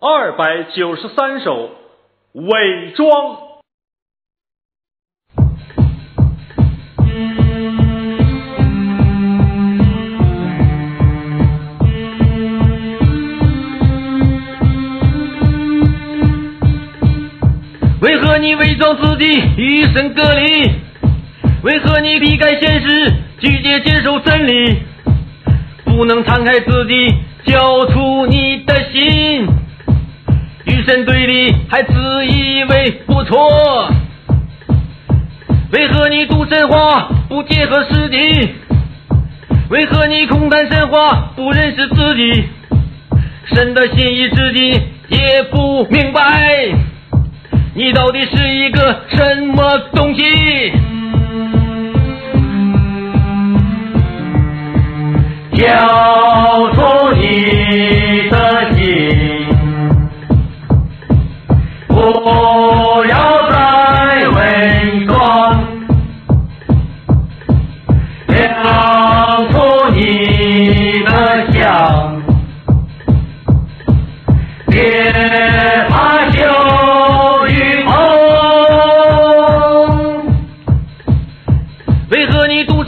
二百九十三首伪装。为何你伪装自己与神隔离？为何你避开现实，拒绝接受真理？不能敞开自己，交出你的心，与神对立，还自以为不错。为何你读神话不结合实际？为何你空谈神话不认识自己？神的心意自己也不明白，你到底是一个什么东西？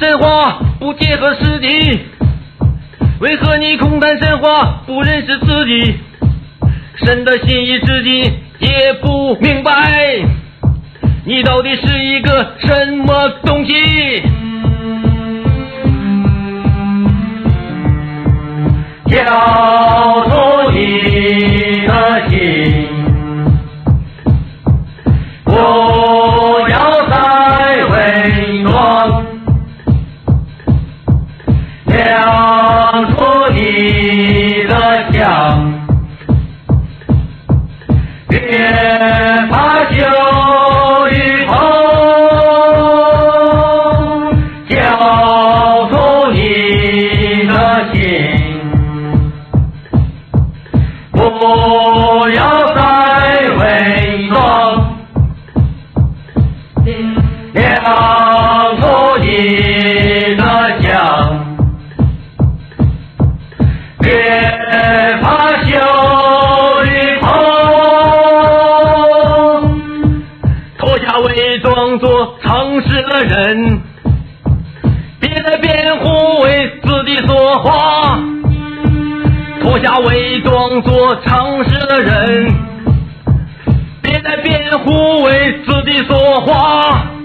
神话不结合实际？为何你空谈神话不认识自己？神的心意自己也不明白，你到底是一个什么东西？交出不要再伪装亮出你的相别怕羞与怕脱下伪装做诚实的人别再编护为自己说话脱下伪装做诚实的人，别再辩护为自己说话。